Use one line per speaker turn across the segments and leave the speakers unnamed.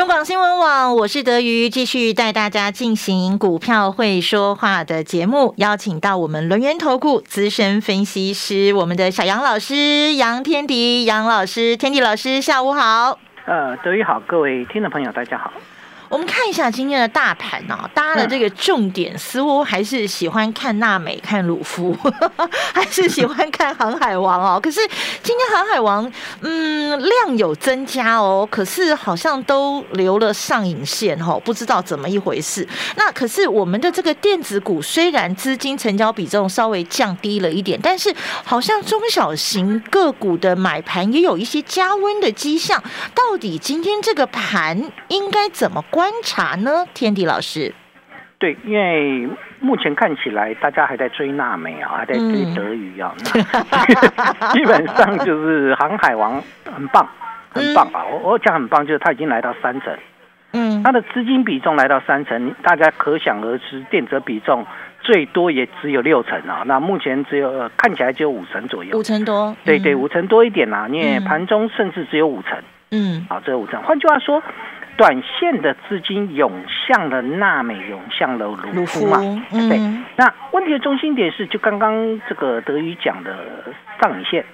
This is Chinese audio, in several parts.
中广新闻网，我是德瑜，继续带大家进行股票会说话的节目，邀请到我们轮源投顾资深分析师，我们的小杨老师杨天迪杨老师，天迪老师，下午好。
呃，德瑜好，各位听众朋友，大家好。
我们看一下今天的大盘哦，大家的这个重点似乎还是喜欢看娜美、看鲁夫，还是喜欢看航海王哦。可是今天航海王，嗯，量有增加哦，可是好像都留了上影线哦，不知道怎么一回事。那可是我们的这个电子股虽然资金成交比重稍微降低了一点，但是好像中小型个股的买盘也有一些加温的迹象。到底今天这个盘应该怎么观察呢？天地老师，
对，因为目前看起来大家还在追娜美啊，还在追德语啊，基本上就是航海王很棒，很棒啊！我我讲很棒，就是他已经来到三成，嗯，他的资金比重来到三成，大家可想而知，电子比重最多也只有六成啊，那目前只有看起来只有五成左右，
五成多，
对对，五成多一点啦，因为盘中甚至只有五成，嗯，好，只有五成。换句话说。短线的资金涌向了纳美，涌向了卢夫嘛？对。那问题的中心点是，就刚刚这个德语讲的上影线。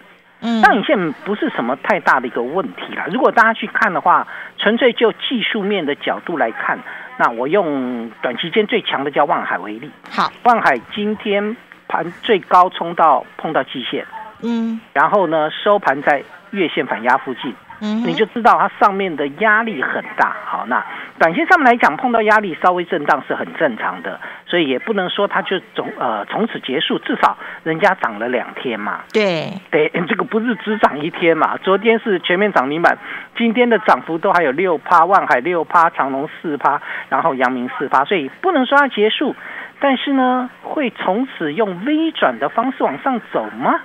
上影线不是什么太大的一个问题啦。如果大家去看的话，纯粹就技术面的角度来看，那我用短期间最强的叫望海为例。
好，
万海今天盘最高冲到碰到季线，嗯，然后呢收盘在月线反压附近。你就知道它上面的压力很大，好，那短线上面来讲碰到压力稍微震荡是很正常的，所以也不能说它就总呃从此结束，至少人家涨了两天嘛，
对。
对，这个不是只涨一天嘛，昨天是全面涨停板，今天的涨幅都还有六趴，万海六趴，长隆四趴，然后阳明四趴，所以不能说它结束，但是呢，会从此用微转的方式往上走吗？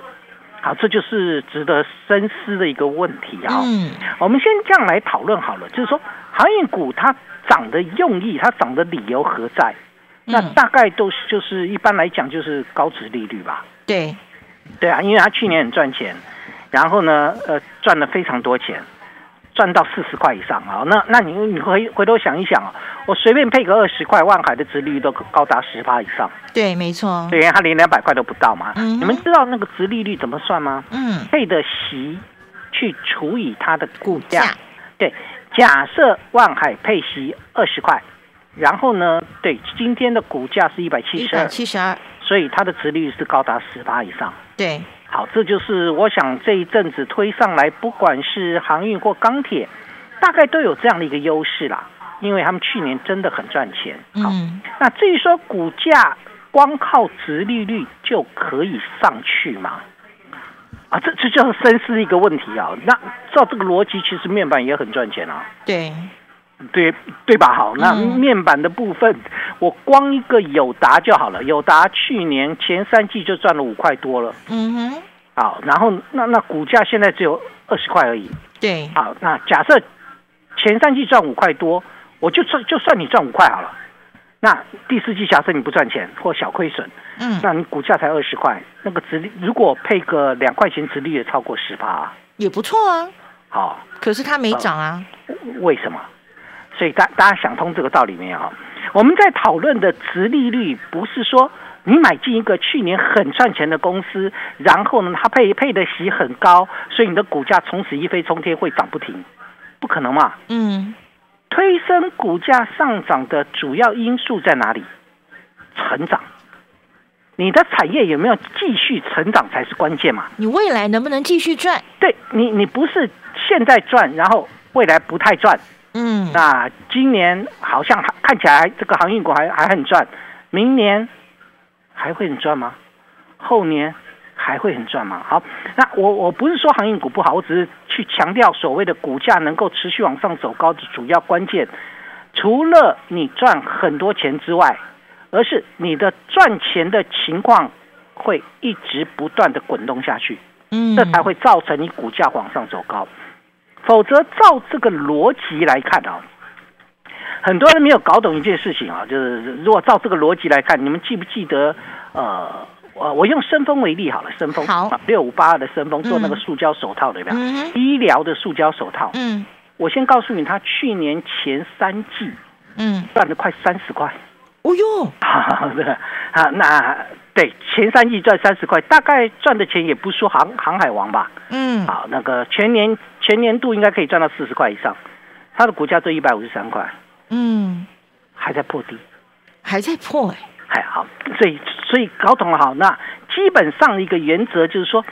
好，这就是值得深思的一个问题啊。嗯，我们先这样来讨论好了，就是说航运股它涨的用意，它涨的理由何在？那大概都是就是一般来讲就是高值利率吧。
对，
对啊，因为它去年很赚钱，然后呢，呃，赚了非常多钱。赚到四十块以上啊，那那你你回回头想一想啊，我随便配个二十块，万海的值率都高达十八以上。
对，没错。
对，它连两百块都不到嘛。嗯。你们知道那个值利率怎么算吗？嗯。配的息去除以它的股价。对，假设万海配息二十块，然后呢，对，今天的股价是一百七十二，
七十二，
所以它的值率是高达十八以上。
对。
好，这就是我想这一阵子推上来，不管是航运或钢铁，大概都有这样的一个优势啦，因为他们去年真的很赚钱。好，那至于说股价光靠直利率就可以上去吗？啊，这这就是深思一个问题啊。那照这个逻辑，其实面板也很赚钱啊。
对。
对对吧？好，那面板的部分，我光一个友达就好了。友达去年前三季就赚了五块多了。嗯哼。好，然后那那股价现在只有二十块而已。
对。
好，那假设前三季赚五块多，我就算就算你赚五块好了。那第四季假设你不赚钱或小亏损，嗯，那你股价才二十块，那个值如果配个两块钱，值率也超过十八，
也不错啊。
好，
可是它没涨啊。
为什么？所以大大家想通这个道理没有？我们在讨论的值利率，不是说你买进一个去年很赚钱的公司，然后呢，它配配的息很高，所以你的股价从此一飞冲天会涨不停，不可能嘛？嗯，推升股价上涨的主要因素在哪里？成长，你的产业有没有继续成长才是关键嘛？
你未来能不能继续赚？
对你，你不是现在赚，然后未来不太赚。嗯，那今年好像看起来这个航运股还还很赚，明年还会很赚吗？后年还会很赚吗？好，那我我不是说航运股不好，我只是去强调所谓的股价能够持续往上走高的主要关键，除了你赚很多钱之外，而是你的赚钱的情况会一直不断的滚动下去，
嗯，
这才会造成你股价往上走高。否则，照这个逻辑来看啊，很多人没有搞懂一件事情啊，就是如果照这个逻辑来看，你们记不记得？呃，我我用深丰为例好了，深丰
好
六五八二的深丰做那个
嗯
塑胶手套的有没有？
嗯
医疗的塑胶手套，
嗯
我先告诉你，他去年前三季
嗯，
赚了快三十块。
哦哟，
好的啊，那对前三季赚三十块，大概赚的钱也不输航航海王吧。
嗯，
好，那个全年全年度应该可以赚到四十块以上，它的股价只有一百五十三块，
嗯，
还在破低。
还在破哎，
还，好，所以所以搞懂了好，那基本上一个原则就是说，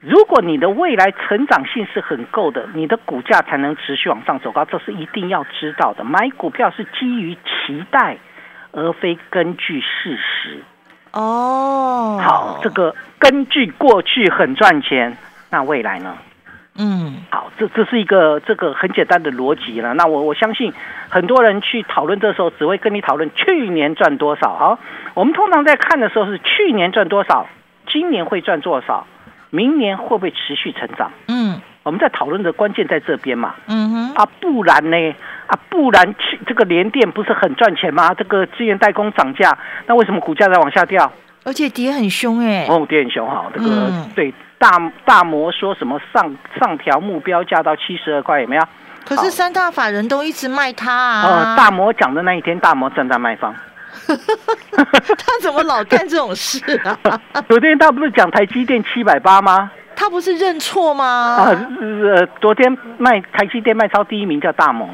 如果你的未来成长性是很够的，你的股价才能持续往上走高，这是一定要知道的。买股票是基于期待，而非根据事实。
哦，
好，这，个根据过去很赚钱，那未来呢？
嗯
好，这这是一个这个很简单的逻辑了。那我我相信很多人去讨论的时候，只会跟你讨论去年赚多少。好，我们通常在看的时候是去年赚多少，今年会赚多少，明年会不会持续成长？
嗯
我们在讨论的关键在这边嘛。
嗯哼，
啊，不然呢？啊，不然去这个联电不是很赚钱吗？这个资源代工涨价，那为什么股价在往下掉？
而且跌很凶哎，
哦，跌很凶哈，这个、
嗯
对大大摩说什么上上调目标价到七十二块，有没有？
可是三大法人都一直卖它啊，
呃，大摩讲的那一天，大摩正在卖方。
他怎么老干这种事啊？
昨天他不是讲台积电七百八吗？
他不是认错吗？
啊，呃，昨天卖台积电卖超第一名叫大摩，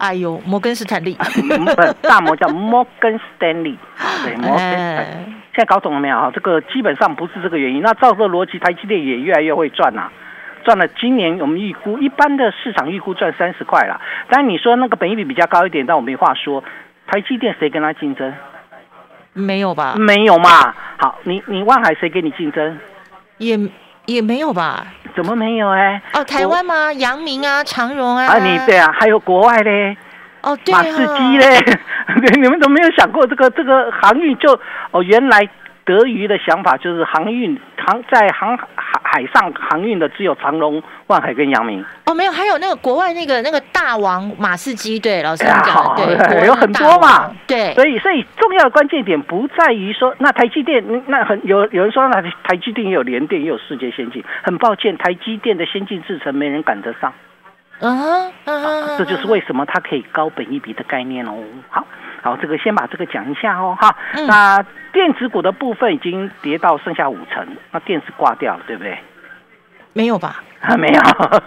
哎呦，摩根斯坦利，
嗯不是大摩叫 Morgan Stanley，对，Morgan Stanley。
哎，
现在搞懂了没有啊？这个基本上不是这个原因。那照这个逻辑，台积电也越来越会赚啦、赚了今年我们预估，一般的市场预估赚三十块了。当然你说那个本益比比较高一点，但我没话说。台积电谁跟他竞争？
没有吧？
没有嘛。好，你你万海谁跟你竞争？
也也没有吧？
怎么没有哎、
哦，台湾吗？阳明啊，长荣啊，
啊，你对啊，还有国外嘞，
哦，对
马士基嘞，对，你们怎么没有想过这个这个航运就哦，原来德瑜的想法就是航运航在航海海上航运的只有长荣、万海跟阳明，
哦，没有，还有那个国外那个那个大王马士基，对，老师讲的，对，
有很多嘛。
王，对，
所以所以重要的关键点不在于说那台积电嗯那很有有人说那台积电也有联电也有世界先进，很抱歉，台积电的先进制程没人赶得上。
嗯哼嗯哼，
这就是为什么它可以高本一比的概念哦。好，好，这个先把这个讲一下哦，哈。
嗯
那电子股的部分已经跌到剩下五成，那电子挂掉了，对不对？
没有吧？
啊，没有，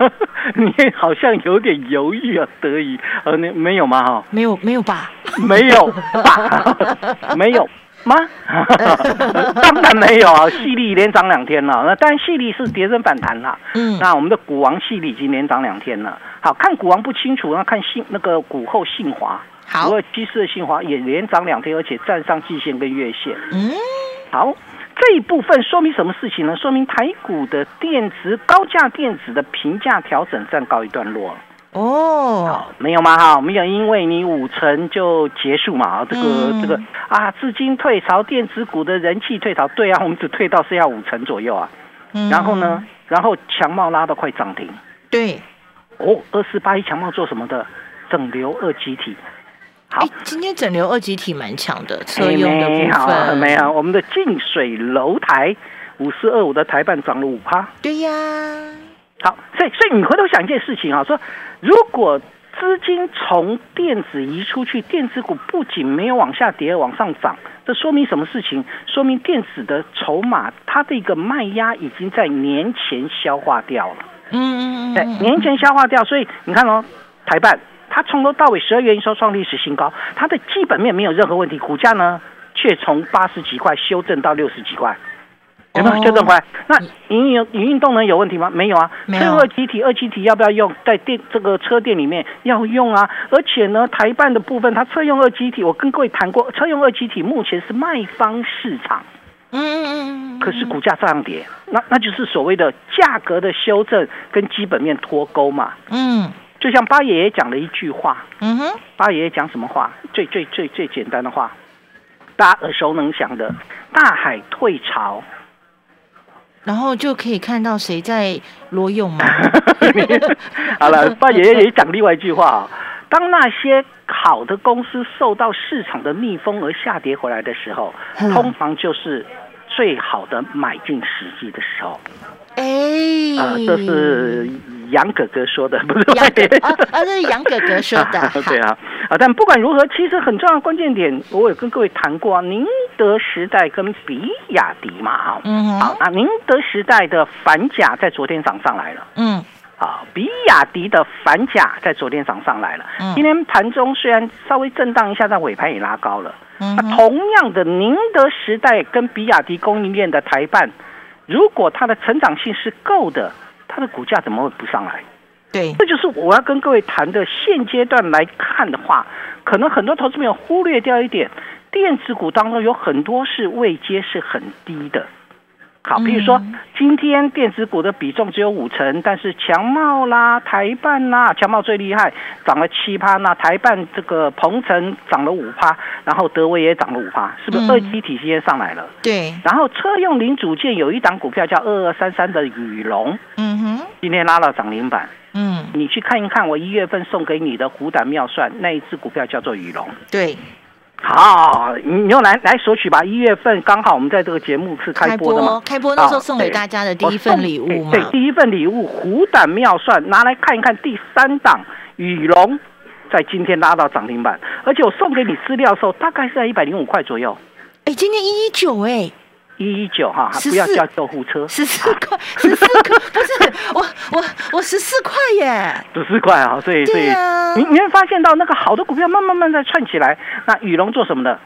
你好像有点犹豫啊，德仪，呃，那没有吗？哈，
没有没有吧？
没有吧？没有吗？当然没有啊，细粒连涨两天了，那当然细粒是跌升反弹了。
嗯，
那我们的股王系里已经连涨两天了。好看股王不清楚，那看信那个股后信华，
好
股，二七四的信华也连涨两天，而且站上季线跟月线。
嗯，
好，这一部分说明什么事情呢？说明台股的电子高价电子的评价调整暂告一段落了。
哦，
好，没有吗？哈，没有，因为你五成就结束嘛。啊这个、
嗯
这个啊，资金退潮，电子股的人气退潮，对啊，我们只退到剩下五成左右啊。
嗯
然后呢？？然后强茂拉到快涨停。
对，
哦，二四八一强茂做什么的？整流二极体。好
哎，，今天整流二极体蛮强的，车
哎
用的部
没好
分
没有，我们的近水楼台五四二五的台办涨了五趴。
对呀，
好，所以所以你回头想一件事情啊，说如果资金从电子移出去，电子股不仅没有往下跌，往上涨，这说明什么事情？说明电子的筹码它的一个卖压已经在年前消化掉了。
嗯嗯嗯，
对，
嗯
年前消化掉，所以你看哦，台办它从头到尾十二月营收创历史新高，它的基本面没有任何问题，股价呢却从八十几块修正到六十几块。有没有
哦
修正回来？那营运营运动能有问题吗？没有啊。
没有
车用二极体，二极体要不要用在电这个车店里面要用啊？而且呢，台办的部分，它车用二极体，我跟各位谈过，车用二极体目前是卖方市场，
嗯嗯嗯嗯，
可是股价照样跌，那那就是所谓的价格的修正跟基本面脱钩嘛。
嗯
就像八爷爷讲了一句话，
嗯哼，
八爷爷讲什么话？最最最最简单的话，大家耳熟能详的大海退潮，
然后就可以看到谁在裸泳吗？
好了，八爷爷也讲另外一句话啊，当那些好的公司受到市场的逆风而下跌回来的时候，
嗯
通常就是最好的买进时机的时候。
哎，
啊，这是杨哥哥说的，不是
杨哥 啊啊，这是杨哥哥说的。
对啊，啊，但不管如何，其实很重要的关键点，我有跟各位谈过啊，宁德时代跟比亚迪嘛，哈，
嗯
好，那宁德时代的反甲在昨天涨上来了。
嗯
啊，比亚迪的反甲在昨天涨上来了。
嗯
今天盘中虽然稍微震荡一下，但尾盘也拉高了。那
嗯哼
同样的，宁德时代跟比亚迪供应链的台办，如果它的成长性是够的，它的股价怎么会不上来？
对，
这就是我要跟各位谈的。现阶段来看的话，可能很多投资朋友忽略掉一点，电子股当中有很多是位阶是很低的。好，譬如说
嗯
今天电子股的比重只有五成，但是强茂啦、台办啦，强茂最厉害，涨了七趴，那台办这个鹏程涨了五趴，然后德威也涨了五趴，是不是
嗯
二级体系也上来了？
对，
然后车用零组件有一档股票叫二二三三的宇龙，
嗯哼，
今天拉了涨停板。
嗯，
你去看一看我一月份送给你的虎胆妙算那一只股票叫做宇龙。
对，
好，你你用来来索取吧。一月份刚好我们在这个节目是开播的嘛，
开播那时候送给大家的第一份礼物嘛
对，，第一份礼物虎胆妙算拿来看一看。第三档羽龙在今天拉到涨停板，而且我送给你资料的时候大概是在一百零五块左右，
哎，今天一一九哎，
一一九哈
，14
不要叫救护车，
十四块，十四块，不是我我我十四块耶，
十四块啊，所以所以
对啊
你你会发现到那个好的股票慢慢慢在串起来。那宇龙做什么的？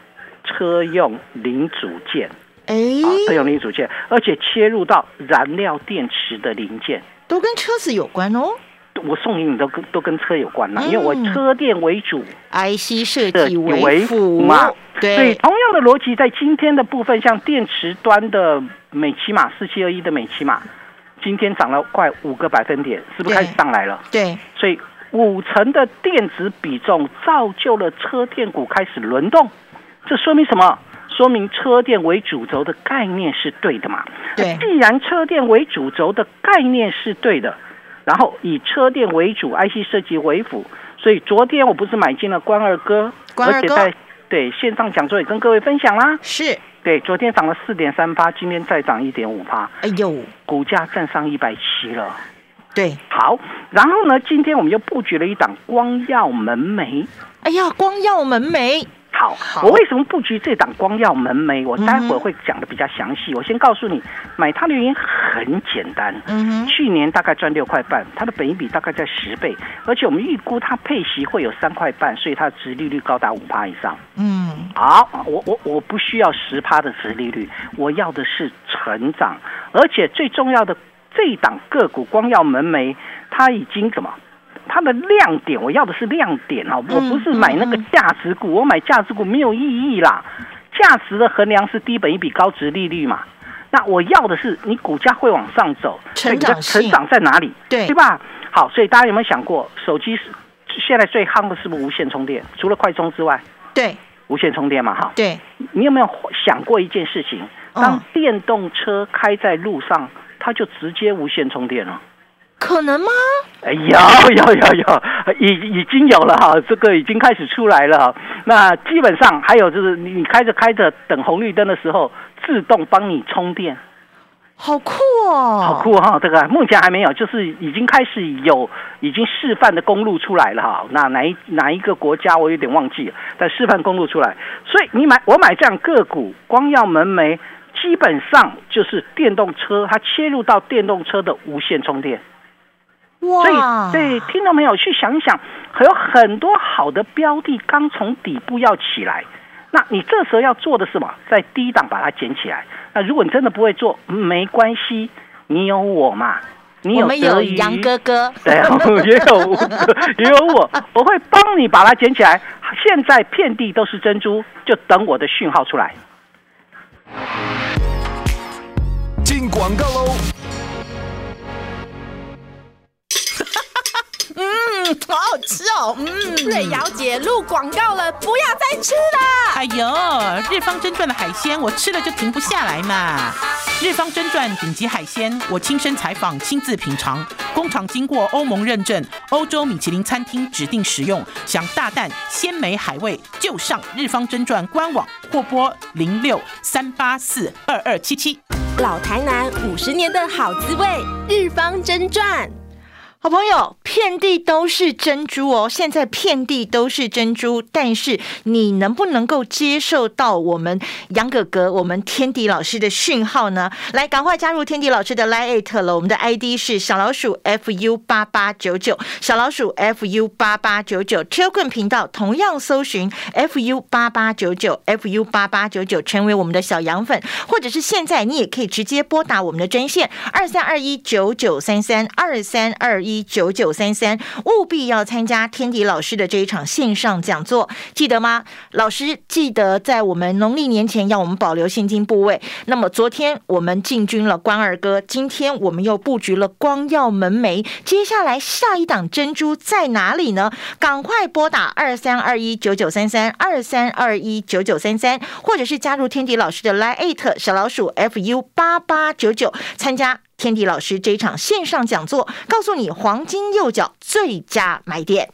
车用零组件
哎，
啊，车用零组件，而且切入到燃料电池的零件。
都跟车子有关哦
我送给你都跟都跟车有关啦，
嗯
因为我车电为主
，，IC 设计
为
为辅
辅嘛。所以
对，
同样的逻辑，在今天的部分，像电池端的美骑马四七二一的美骑马，今天涨了快五个百分点，是不是开始上来了？
对，
所以五成的电子比重造就了车电股开始轮动，这说明什么？说明车电为主轴的概念是对的嘛？
对
既然车电为主轴的概念是对的，然后以车电为主，IC 设计为辅，所以昨天我不是买进了关二哥，
关二哥
而且在对线上讲座也跟各位分享啦。
是，
对，昨天涨了四点三八，今天再涨一点五八，
哎呦，
股价站上一百七了。
对，
好，然后呢，今天我们又布局了一档光耀门楣。
哎呀，光耀门楣，好，
我为什么布局这档光耀门楣？我待会
嗯
儿会讲的比较详细。我先告诉你，买它的原因很简单。
嗯哼，
去年大概赚六块半，它的本益比大概在十倍，而且我们预估它配息会有三块半，所以它的殖利率高达五趴以上。
嗯，
好，我我我不需要十趴的殖利率，我要的是成长，而且最重要的这一档个股光耀门楣，它已经怎么？它的亮点，我要的是亮点哦，我不是买那个
嗯
价值股，我买价值股没有意义啦。价值的衡量是低本一比高值利率嘛，那我要的是你股价会往上走，
成长
成长在哪里？
对
对吧？好，所以大家有没有想过，手机是现在最夯的是不是无线充电？除了快充之外，
对
无线充电嘛，哈。
对，
你有没有想过一件事情？
嗯
当电动车开在路上，它就直接无线充电了。
可能吗？
哎，有有有有，已已经有了哈，这个已经开始出来了哈。那基本上还有就是，你你开着开着等红绿灯的时候，自动帮你充电，
好酷哦，
好酷哈！这个目前还没有，就是已经开始有已经示范的公路出来了哈。那哪一哪一个国家我有点忘记了，但示范公路出来，所以你买我买这样个股，光耀门楣基本上就是电动车，它切入到电动车的无线充电。所以
哇，，
对，听到没有？去想一想，还有很多好的标的刚从底部要起来，那你这时候要做的是什么？在低档把它捡起来。那如果你真的不会做，嗯没关系，你有我嘛，你有
我们有杨哥哥，
对，也有我也有我，我会帮你把它捡起来。现在遍地都是珍珠，就等我的讯号出来。
进广告喽！
嗯，
好好吃哦，嗯。
瑞瑶姐录广告了，不要再吃了。
哎呦，日方真传的海鲜，我吃了就停不下来嘛。日方真传顶级海鲜，我亲身采访，亲自品尝，工厂经过欧盟认证，欧洲米其林餐厅指定食用，想大啖鲜美海味，就上日方真传官网或拨零六三八四二二七七。
老台南五十年的好滋味，日方真传。
好朋友，遍地都是珍珠哦！现在遍地都是珍珠，但是你能不能够接受到我们杨哥哥、我们天迪老师的讯号呢？来，赶快加入天迪老师的 Line 了，我们的 ID 是小老鼠 fu 八八九九，小老鼠 fu 八八九九，Q 棍频道同样搜寻 fu 八八九九，fu 八八九九，成为我们的小羊粉，或者是现在你也可以直接拨打我们的专线二三二一九九三三二三二。一九九三三，务必要参加天迪老师的这一场线上讲座，记得吗？老师记得在我们农历年前要我们保留现金部位。那么昨天我们进军了关二哥，今天我们又布局了光耀门楣，接下来下一档珍珠在哪里呢？赶快拨打二三二一九九三三二三二一九九三三，或者是加入天迪老师的 Line 小老鼠 fu 八八九九参加。天地老师这场线上讲座，告诉你黄金右脚最佳买点。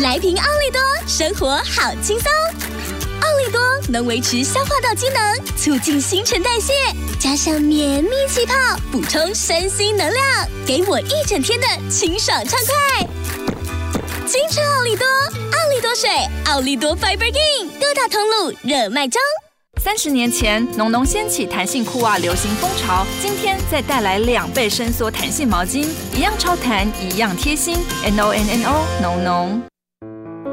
来瓶奥利多，生活好轻松。奥利多能维持消化道机能，促进新陈代谢，加上绵密气泡，补充身心能量，给我一整天的清爽畅快。清澈奥利多，奥利多水，奥利多 Fiber Gain，各大通路热卖中。
三十年前，浓浓掀起弹性裤袜流行风潮，今天再带来两倍伸缩弹性毛巾，一样超弹，一样贴心。N O N N O，浓浓。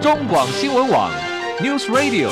中广新闻网，News Radio。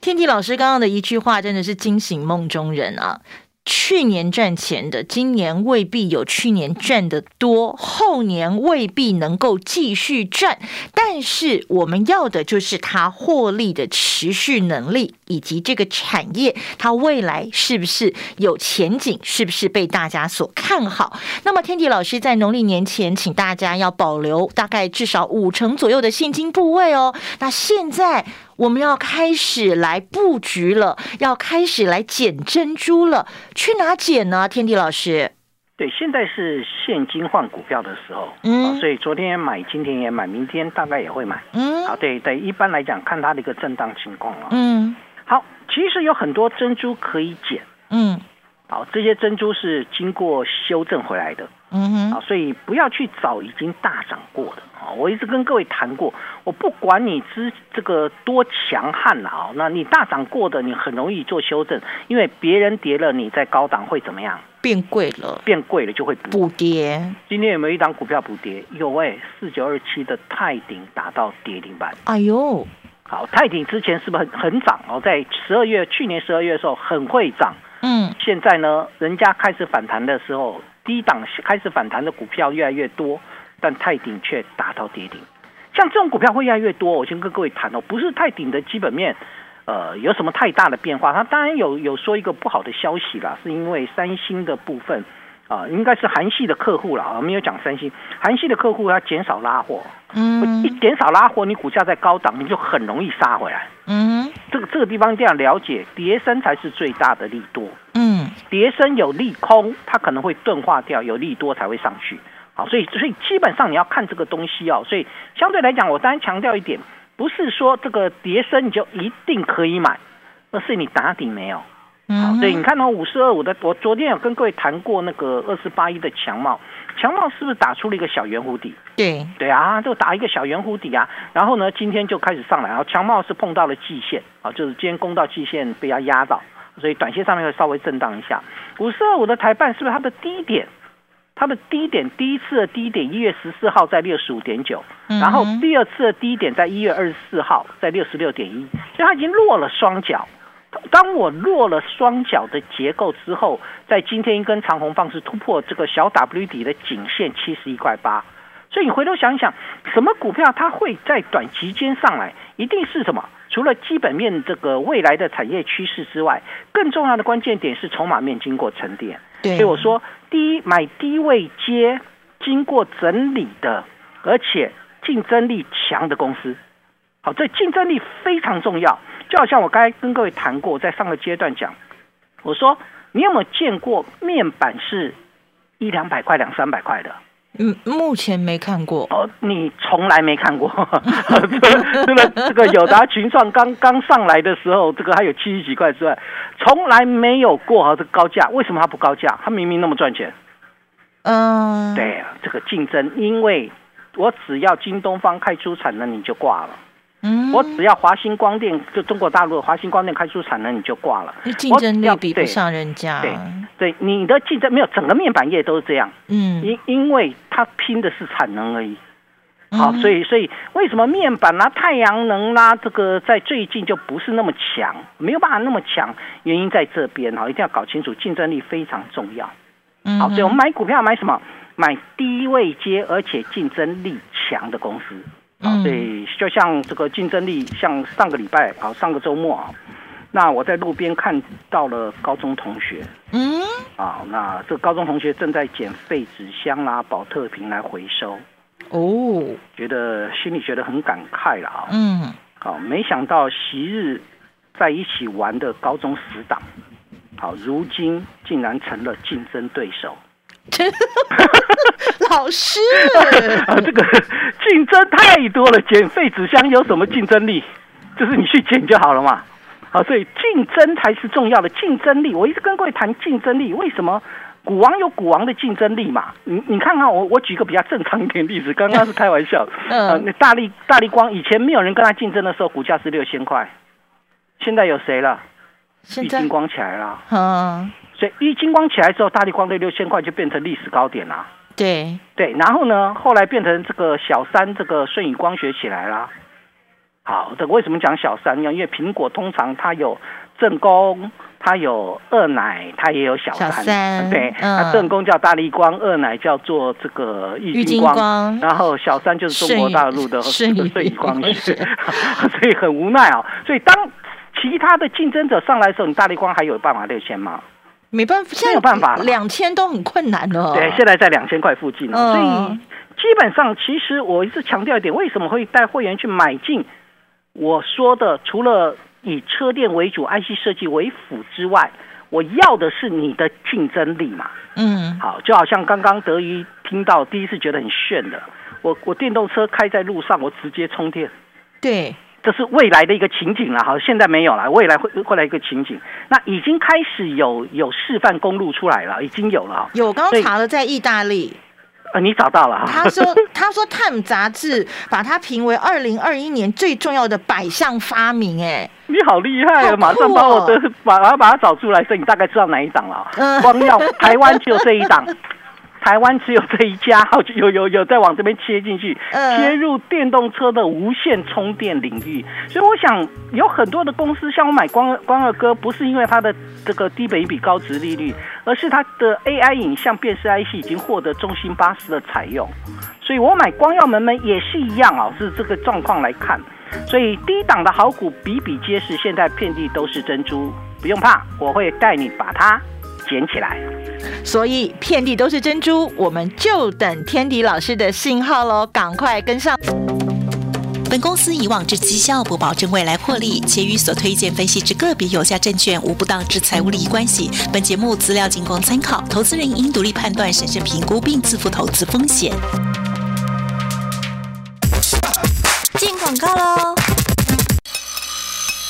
天地老师刚刚的一句话，真的是惊醒梦中人啊！去年赚钱的，今年未必有去年赚的多，后年未必能够继续赚。但是我们要的就是它获利的持续能力，以及这个产业它未来是不是有前景，是不是被大家所看好。那么天迪老师在农历年前，请大家要保留大概至少五成左右的现金部位哦。那现在。我们要开始来布局了，要开始来捡珍珠了。去哪捡呢？天地老师，
对，现在是现金换股票的时候，嗯，所以昨天买，今天也买，明天大概也会买，嗯，好，对对，一般来讲，看它的一个震荡情况啊，嗯，好，其实有很多珍珠可以捡，嗯，好，这些珍珠是经过修正回来的。嗯哼，啊，所以不要去找已经大涨过的啊！我一直跟各位谈过，我不管你之这个多强悍了啊，那你大涨过的，你很容易做修正，因为别人跌了，你在高档会怎么样？
变贵了，
变贵了就会
补跌。
今天有没有一档股票补跌？有哎，四九二七的泰鼎打到跌停板。
哎呦，
好，泰鼎之前是不是很很涨哦？在十二月，去年十二月的时候很会涨。嗯，现在呢，人家开始反弹的时候。低档开始反弹的股票越来越多，但泰鼎却达到跌停。像这种股票会越来越多，我先跟各位谈哦，不是泰鼎的基本面，呃，有什么太大的变化？它当然有有说一个不好的消息啦，是因为三星的部分啊，应该是韩系的客户啦，我，没有讲三星，韩系的客户要减少拉货，嗯，一减少拉货，你股价在高档，你就很容易杀回来，嗯，这个这个地方一定要了解，叠升才是最大的利多，嗯。跌升有利空，它可能会钝化掉，有利多才会上去。好，所以所以基本上你要看这个东西哦。所以相对来讲，我当然强调一点，不是说这个跌升你就一定可以买，而是你打底没有。好，所以你看到五四二五的，我昨天有跟各位谈过那个二四八一的强帽，强帽是不是打出了一个小圆弧底？
对
对啊，就打一个小圆弧底啊。然后呢，今天就开始上来，然后强帽是碰到了季线啊，就是今天攻到季线被它压到，所以短线上面会稍微震荡一下。五四二五的台办是不是它的低点？它的低点第一次的低点一月十四号在六十五点九，然后第二次的低点在一月二十四号在六十六点一，所以它已经落了双脚。当我落了双脚的结构之后，在今天一根长红棒是突破这个小 W 底的颈线七十一块八，所以你回头想一想，什么股票它会在短期间上来？一定是什么？除了基本面这个未来的产业趋势之外，更重要的关键点是筹码面经过沉淀。
对，
所以我说，第一买低位接经过整理的，而且竞争力强的公司。好，这竞争力非常重要。就好像我刚才跟各位谈过，在上个阶段讲，我说你有没有见过面板是一两百块、两三百块的？
嗯，目前没看过。
哦，你从来没看过。这个这个友达群创刚刚上来的时候，这个还有七十几块之外，从来没有过哈这个高价。为什么它不高价？它明明那么赚钱。
嗯，
对啊，这个竞争，因为我只要京东方开出产能，你就挂了。
嗯，
我只要华星光电，就中国大陆的华星光电开出产能，你就挂了。
竞争力比不上人家。
对对，你的竞争没有，整个面板业都是这样。
嗯，
因因为它拼的是产能而已。好，所以所以为什么面板啦、太阳能啦，这个在最近就不是那么强，没有办法那么强，原因在这边哈，一定要搞清楚，竞争力非常重要。好，所以我们买股票买什么？买低位接而且竞争力强的公司。啊，所以就像这个竞争力，像上个礼拜啊，上个周末啊，那我在路边看到了高中同学，
嗯，
啊，那这个高中同学正在捡废纸箱啦、保特瓶来回收，
哦，
觉得心里觉得很感慨了啊，
嗯，
好，没想到昔日在一起玩的高中死党，好，如今竟然成了竞争对手。
老师，
啊，这个竞争太多了，捡废纸箱有什么竞争力？就是你去捡就好了嘛。好，所以竞争才是重要的竞争力。我一直跟各位谈竞争力，为什么？股王有股王的竞争力嘛？你你看看我，我举个比较正常一点例子，刚刚是开玩笑。
嗯，
那大力大力光以前没有人跟他竞争的时候，股价是六千块，现在有谁了？
现在
金光起来了。
嗯。
所以一金光起来之后，大力光的六千块就变成历史高点啦。
对
对，然后呢，后来变成这个小三，这个顺宇光学起来啦。好，这为什么讲小三呢？因为苹果通常它有正宫，它有二奶，它也有小三。
小三
对，那正宫叫大力光，二奶叫做这个玉金光，然后小三就是中国大陆的顺 宇光学，所以很无奈啊。所以当其他的竞争者上来的时候，你大力光还有办法六千吗？
没办法，现在
没有办法，
两千都很困难了。
对，现在在两千块附近了，
嗯、
所以基本上，其实我一直强调一点，为什么会带会员去买进？我说的，除了以车店为主、IC 设计为辅之外，我要的是你的竞争力嘛。
嗯，
好，就好像刚刚德瑜听到第一次觉得很炫的，我我电动车开在路上，我直接充电。
对。
这是未来的一个情景了，好，现在没有了，未来会会来一个情景。那已经开始有有示范公路出来了，已经有了。
有，刚刚查了，在意大利。
呃，你找到了。
他说，他说《Time》杂志把它评为二零二一年最重要的百项发明。哎，
你好厉害啊！马上把我的把把把它找出来，所以你大概知道哪一档了。
嗯，
光耀台湾只有这一档。台湾只有这一家，有有有在往这边切进去，切入电动车的无线充电领域。所以我想有很多的公司，像我买光光二哥，不是因为它的这个低本一比高值利率，而是它的 AI 影像辨识 IC 已经获得中芯巴士的采用。所以我买光耀门门也是一样啊，是这个状况来看。所以低档的好股比比皆是，现在遍地都是珍珠，不用怕，我会带你把它。捡起来，
所以遍地都是珍珠，我们就等天迪老师的信号喽，赶快跟上。
本公司以往之绩效不保证未来获利，且与所推荐分析之个别有价证券无不当之财务利益关系。本节目资料仅供参考，投资人应独立判断、审慎评估并自负投资风险。
进广告喽！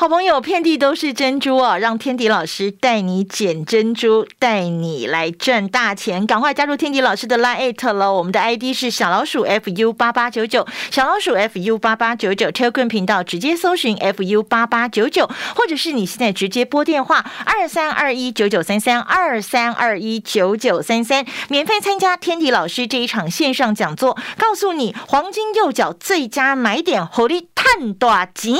好朋友，遍地都是珍珠哦！让天迪老师带你捡珍珠，带你来赚大钱。赶快加入天迪老师的 Line 了，我们的 ID 是小老鼠 fu 八八九九，小老鼠 fu 八八九九，Telegram 频道直接搜寻 fu 八八九九，或者是你现在直接拨电话二三二一九九三三二三二一九九三三，免费参加天迪老师这一场线上讲座，告诉你黄金右脚最佳买点，火力探大吉。